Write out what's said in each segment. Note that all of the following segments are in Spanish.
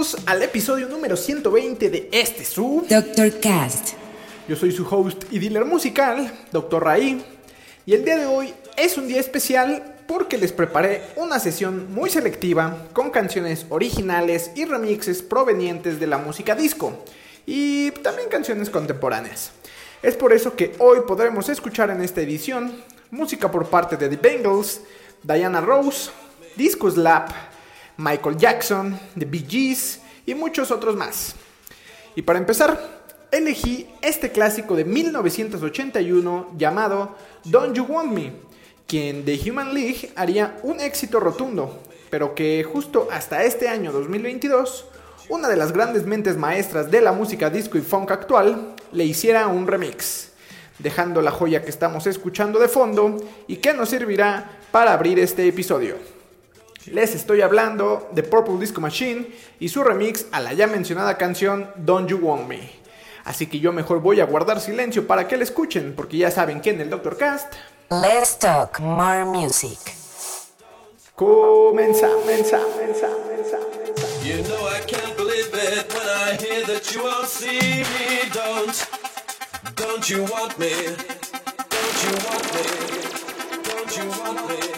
Bienvenidos al episodio número 120 de este su. Dr. Cast. Yo soy su host y dealer musical, Dr. Raí, y el día de hoy es un día especial porque les preparé una sesión muy selectiva con canciones originales y remixes provenientes de la música disco y también canciones contemporáneas. Es por eso que hoy podremos escuchar en esta edición música por parte de The Bengals, Diana Rose, Disco Slap, Michael Jackson, The Bee Gees y muchos otros más. Y para empezar, elegí este clásico de 1981 llamado Don't You Want Me, quien de Human League haría un éxito rotundo, pero que justo hasta este año 2022, una de las grandes mentes maestras de la música disco y funk actual le hiciera un remix, dejando la joya que estamos escuchando de fondo y que nos servirá para abrir este episodio. Les estoy hablando de Purple Disco Machine y su remix a la ya mencionada canción Don't You Want Me. Así que yo mejor voy a guardar silencio para que la escuchen, porque ya saben que en el Dr. Cast. Let's talk more music. Comenzamos, comenzamos, comenzamos. You know I can't believe it when I hear that you won't see me. Don't, don't you want me? Don't you want me? Don't you want me?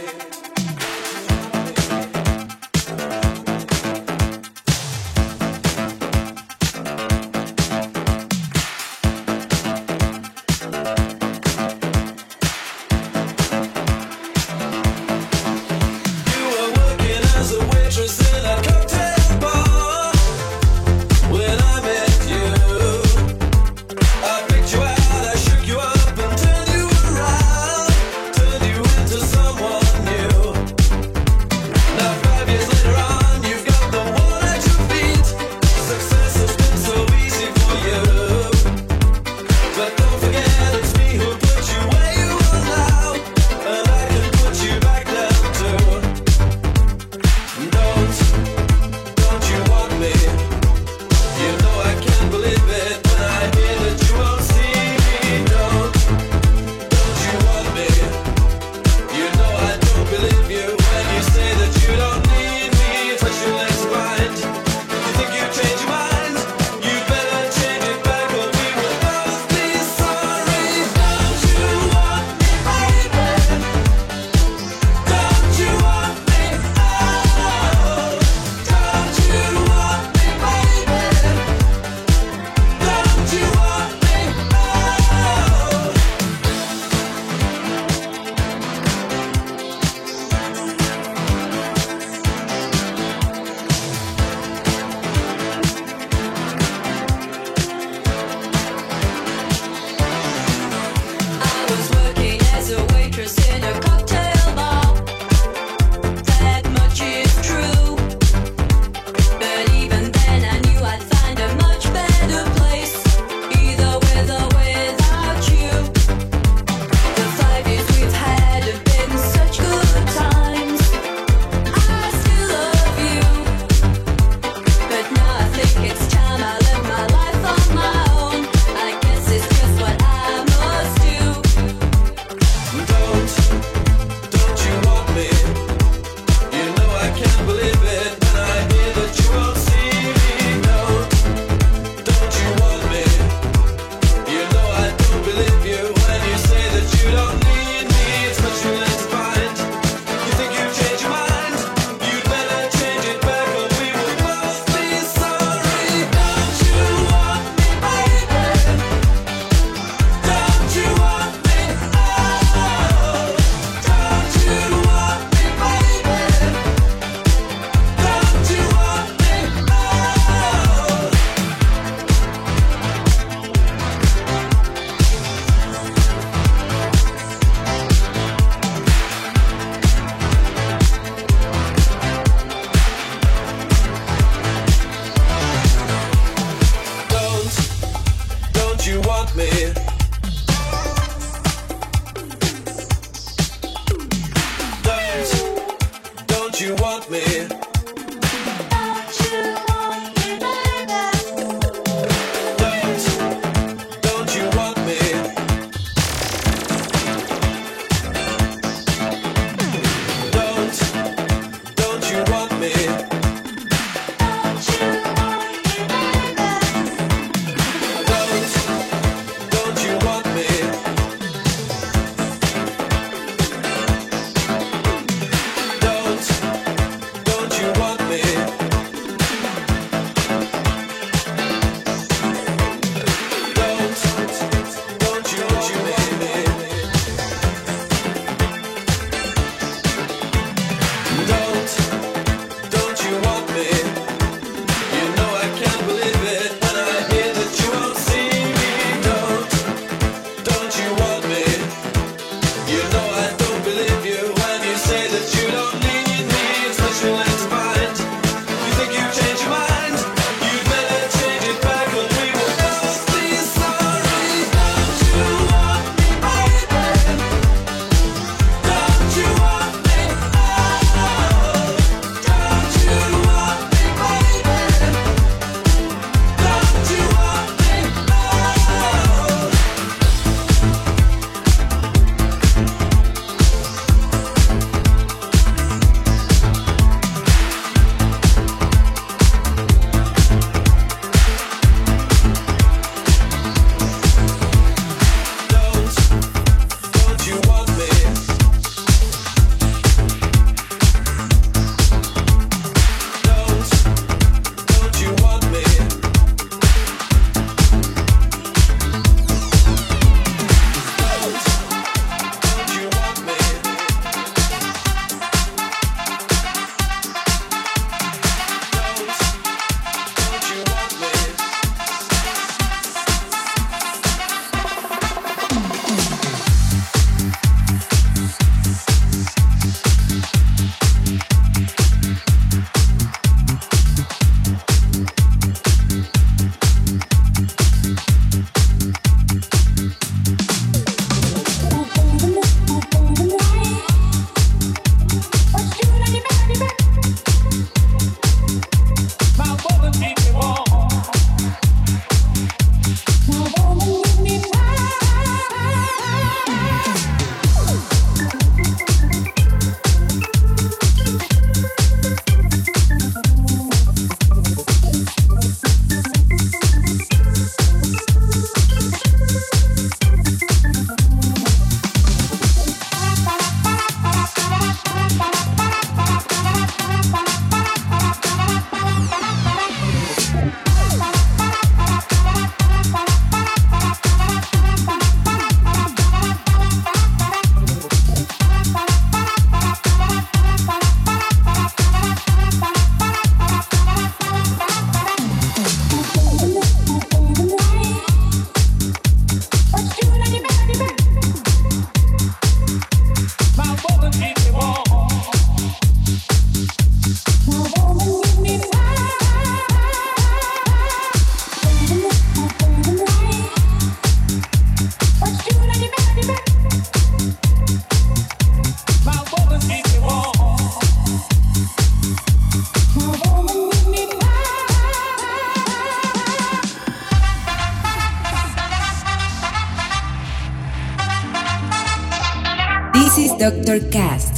Director Cast.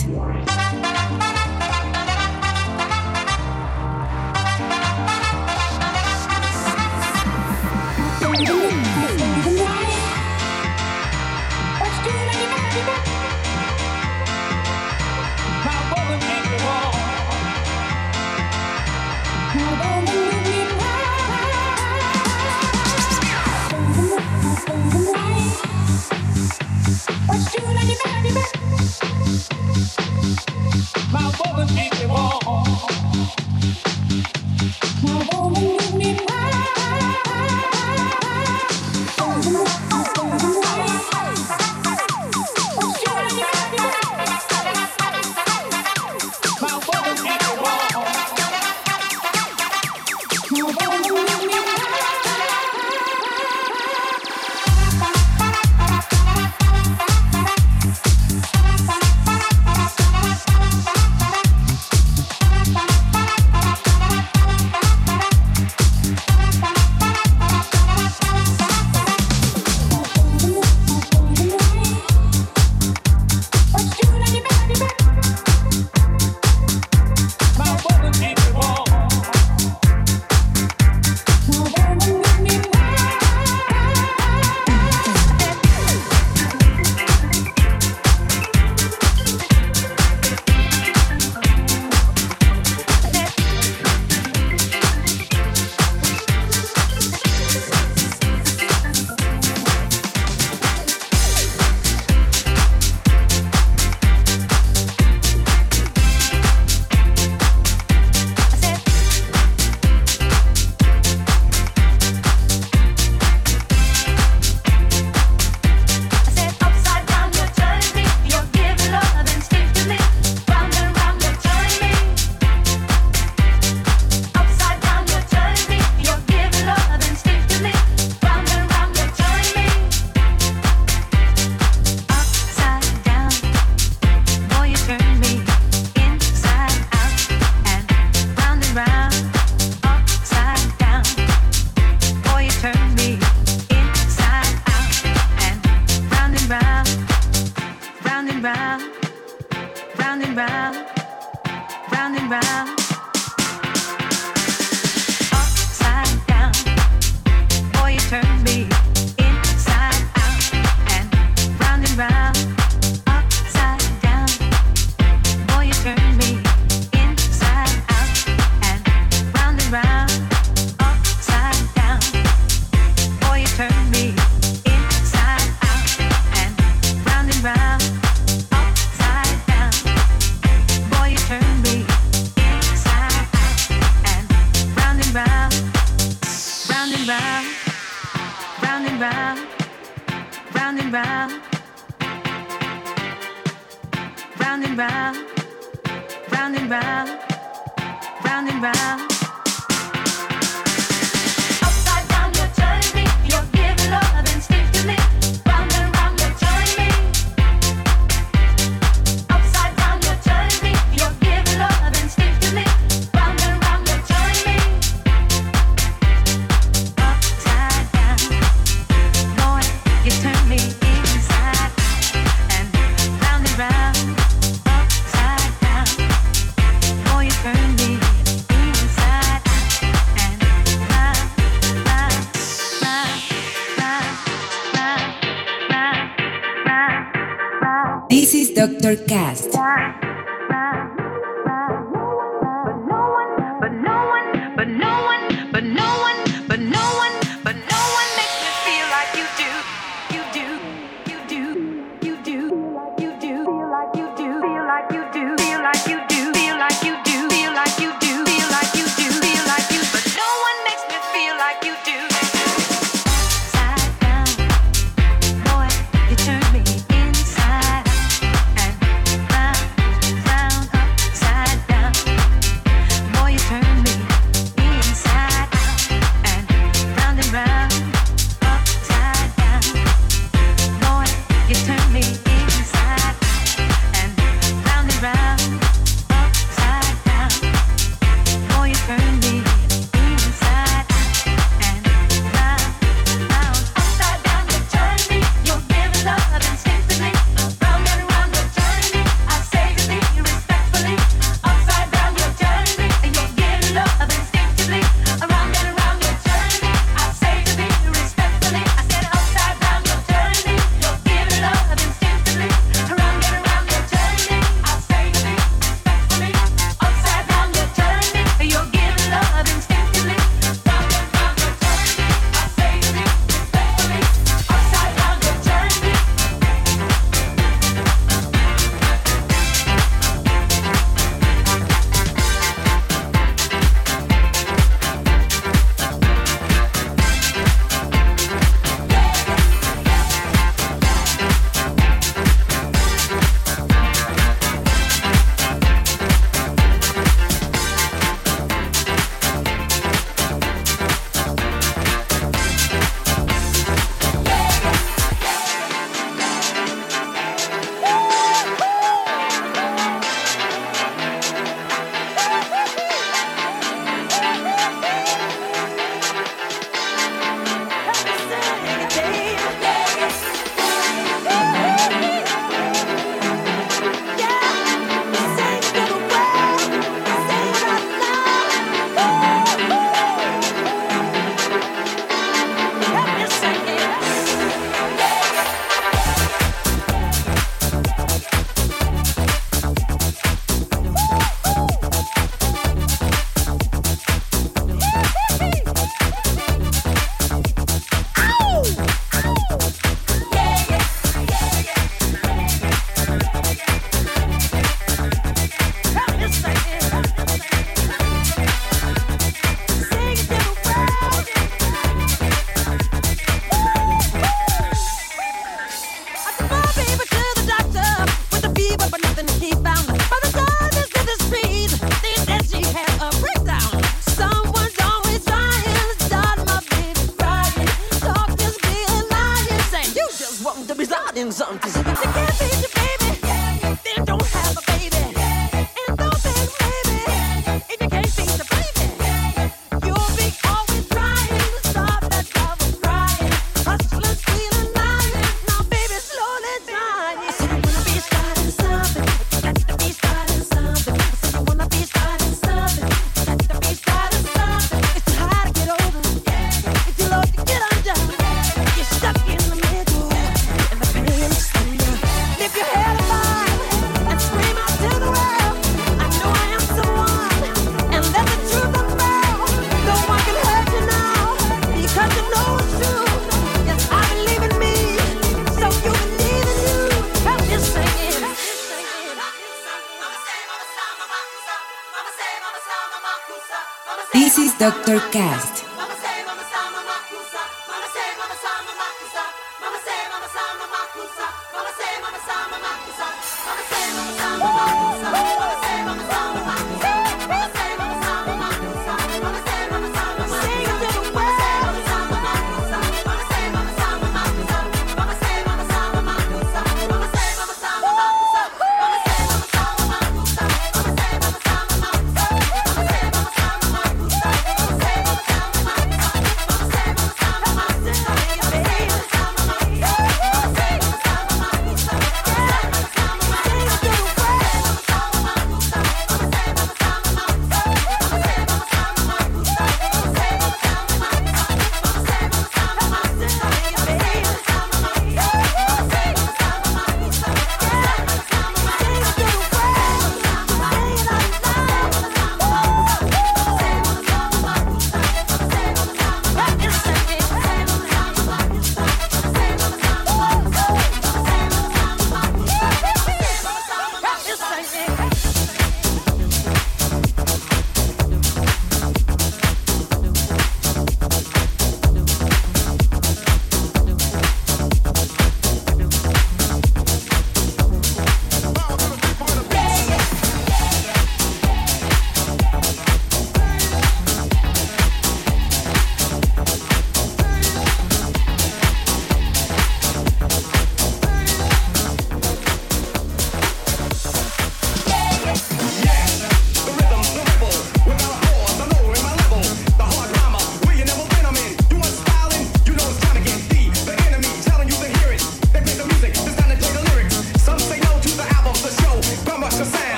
This is Dr. Cast. This Masterclass.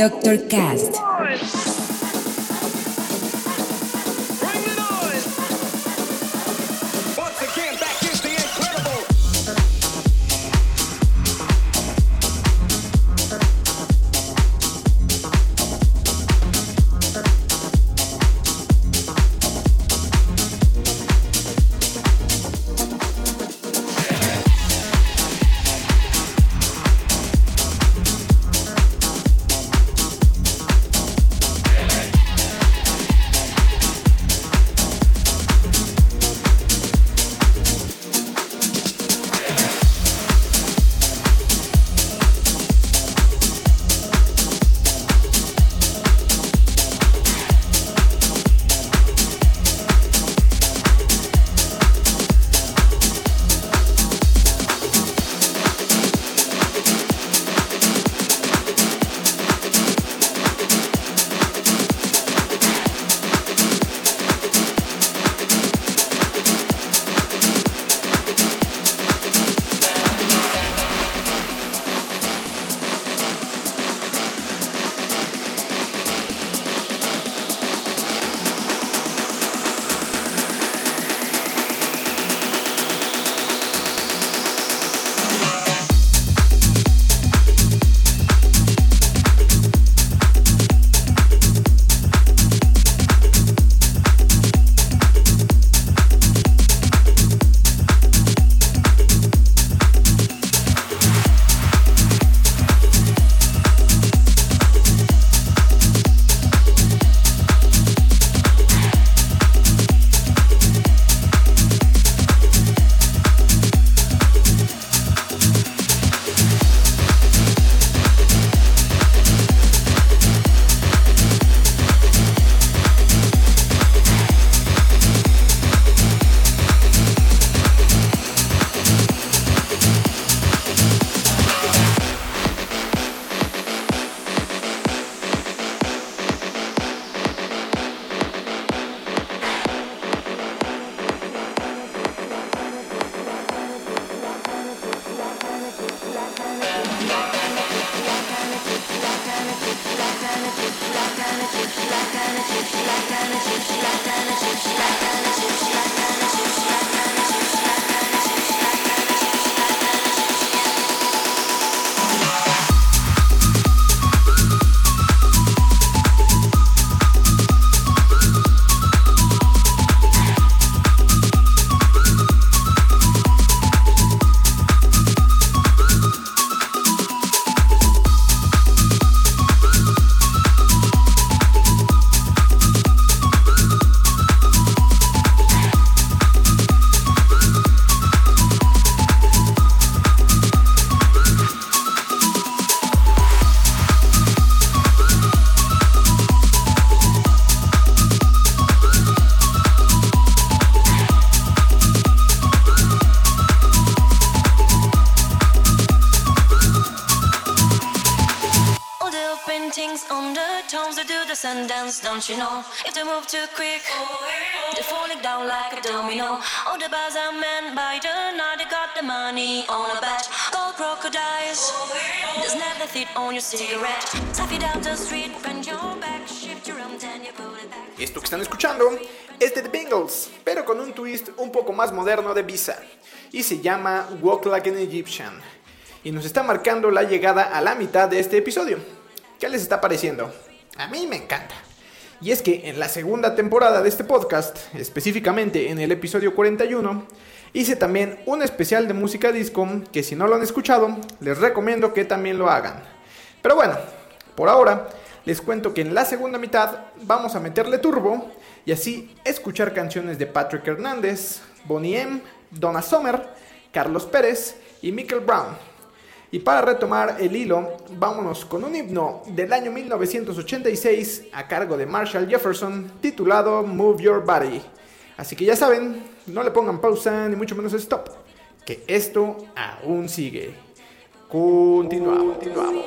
Doctor Cast. Know? If they move too quick, they're falling down like a domino. All the bars are men by the night, they got the money on a bet. Gold crocodiles, there's never fit on your cigarette. Tap it down the street, bend your back, shift your arms and you pull it back. Esto que están escuchando es de The Bengals, pero con un twist un poco más moderno de Visa, y se llama Walk Like an Egyptian, y nos está marcando la llegada a la mitad de este episodio. ¿Qué les está pareciendo? A mí me encanta. Y es que en la segunda temporada de este podcast, específicamente en el episodio 41, hice también un especial de música disco que si no lo han escuchado, les recomiendo que también lo hagan. Pero bueno, por ahora les cuento que en la segunda mitad vamos a meterle turbo y así escuchar canciones de Patrick Hernández, Bonnie M, Donna Summer, Carlos Pérez y Michael Brown. Y para retomar el hilo, vámonos con un himno del año 1986 a cargo de Marshall Jefferson titulado Move Your Body. Así que ya saben, no le pongan pausa ni mucho menos stop, que esto aún sigue. Continuamos, continuamos.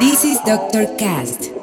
This is Dr. Cast.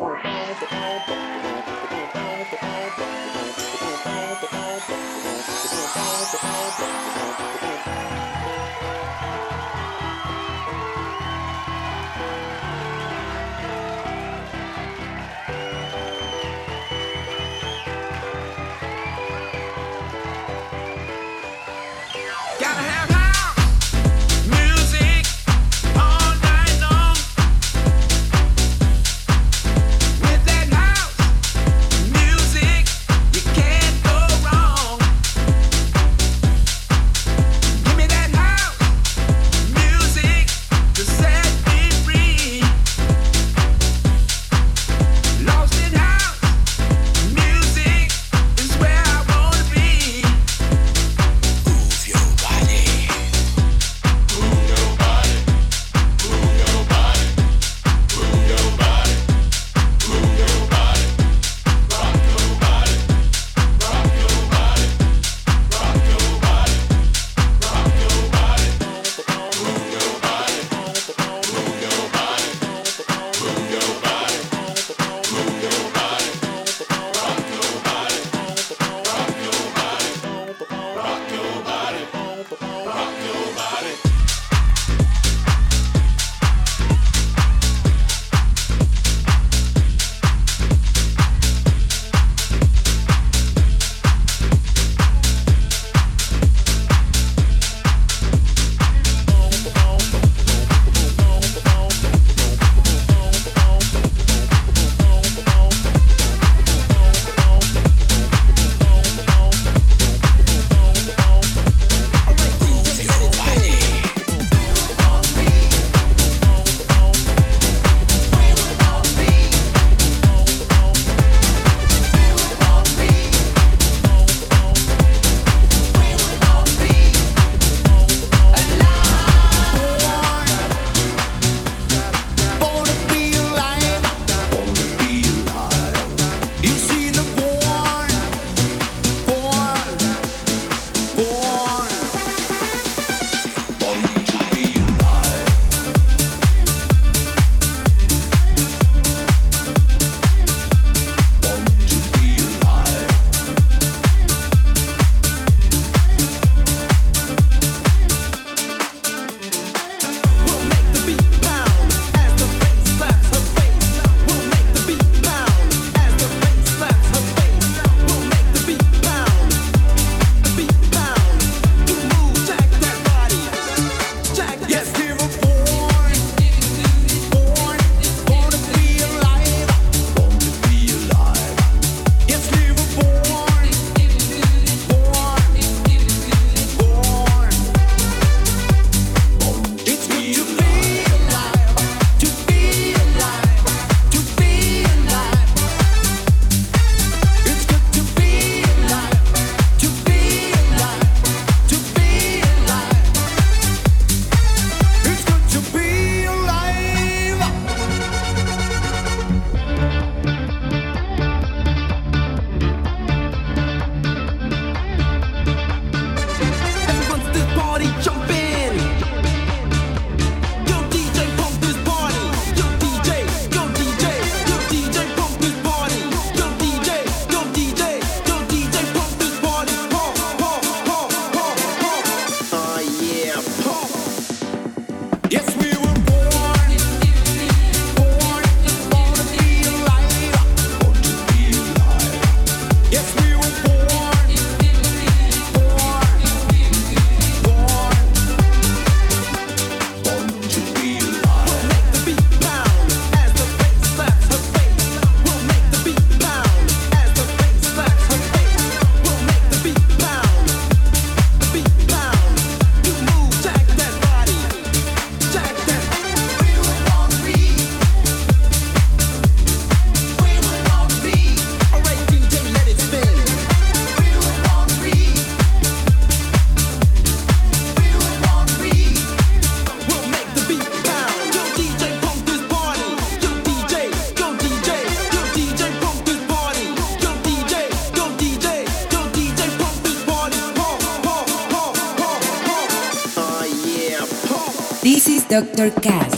Dr. Cast.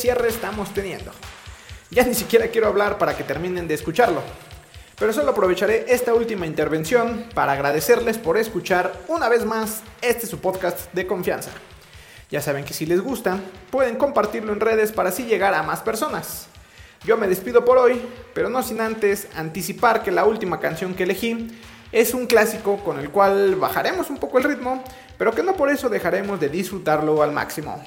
Cierre estamos teniendo. Ya ni siquiera quiero hablar para que terminen de escucharlo. Pero solo aprovecharé esta última intervención para agradecerles por escuchar una vez más este su podcast de confianza. Ya saben que si les gusta, pueden compartirlo en redes para así llegar a más personas. Yo me despido por hoy, pero no sin antes anticipar que la última canción que elegí es un clásico con el cual bajaremos un poco el ritmo, pero que no por eso dejaremos de disfrutarlo al máximo.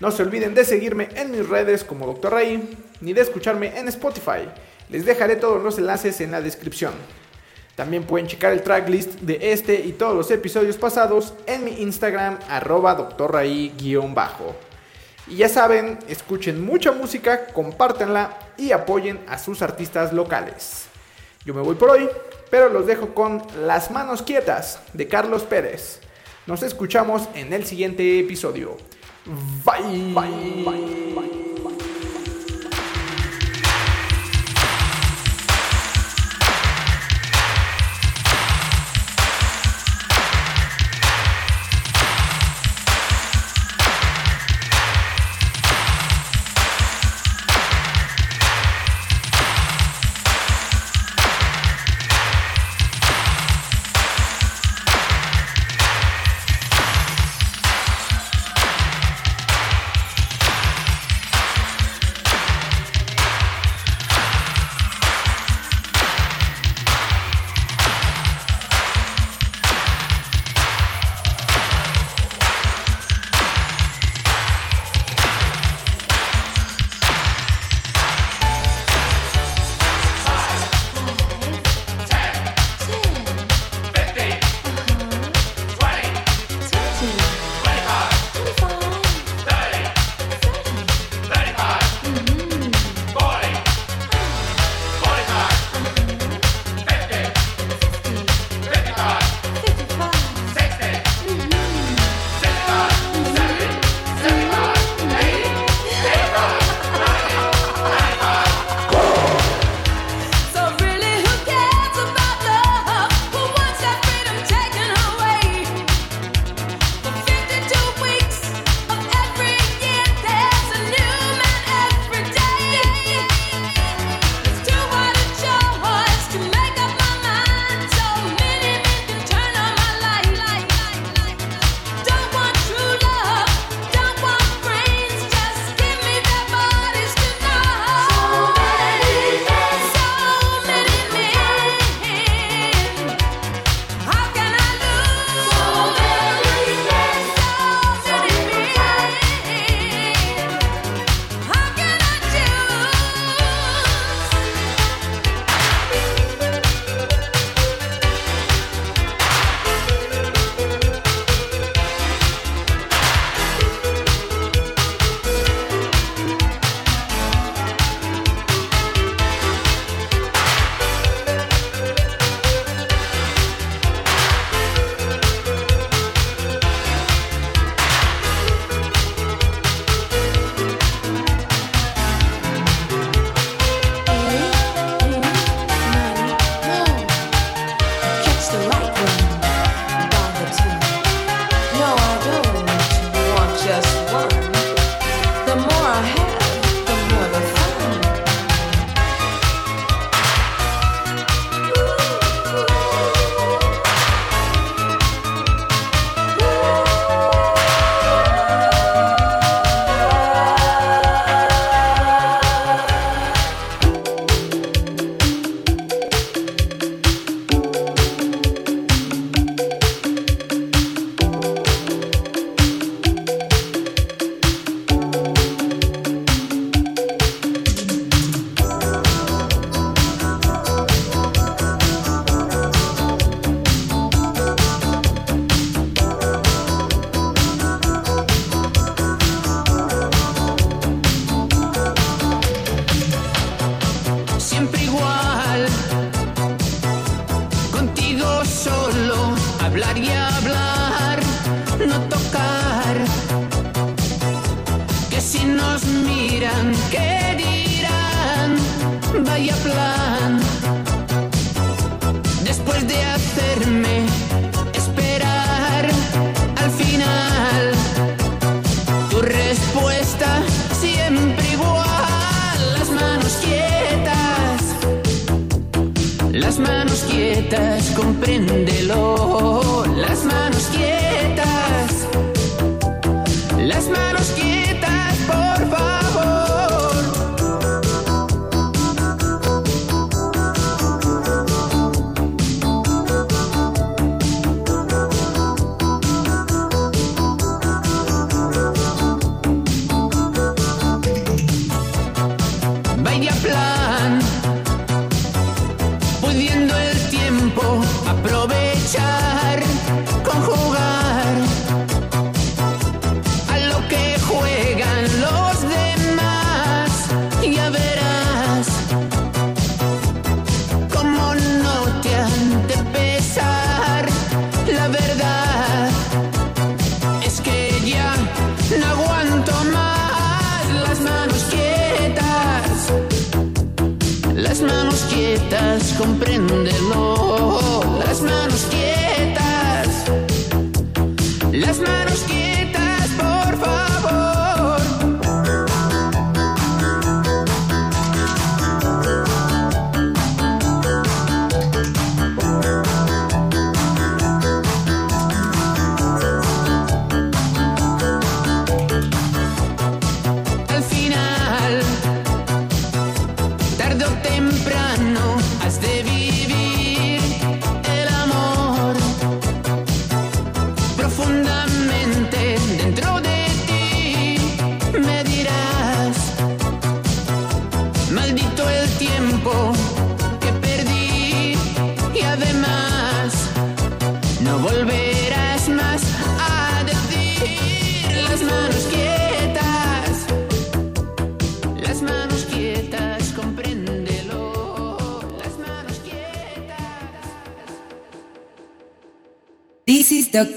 No se olviden de seguirme en mis redes como Dr. Ray, ni de escucharme en Spotify. Les dejaré todos los enlaces en la descripción. También pueden checar el tracklist de este y todos los episodios pasados en mi Instagram arroba drray-bajo. Y ya saben, escuchen mucha música, compártanla y apoyen a sus artistas locales. Yo me voy por hoy, pero los dejo con Las manos quietas de Carlos Pérez. Nos escuchamos en el siguiente episodio. Bye. Vai! Vai! Vai.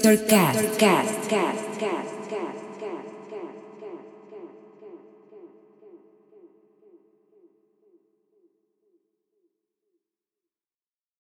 This is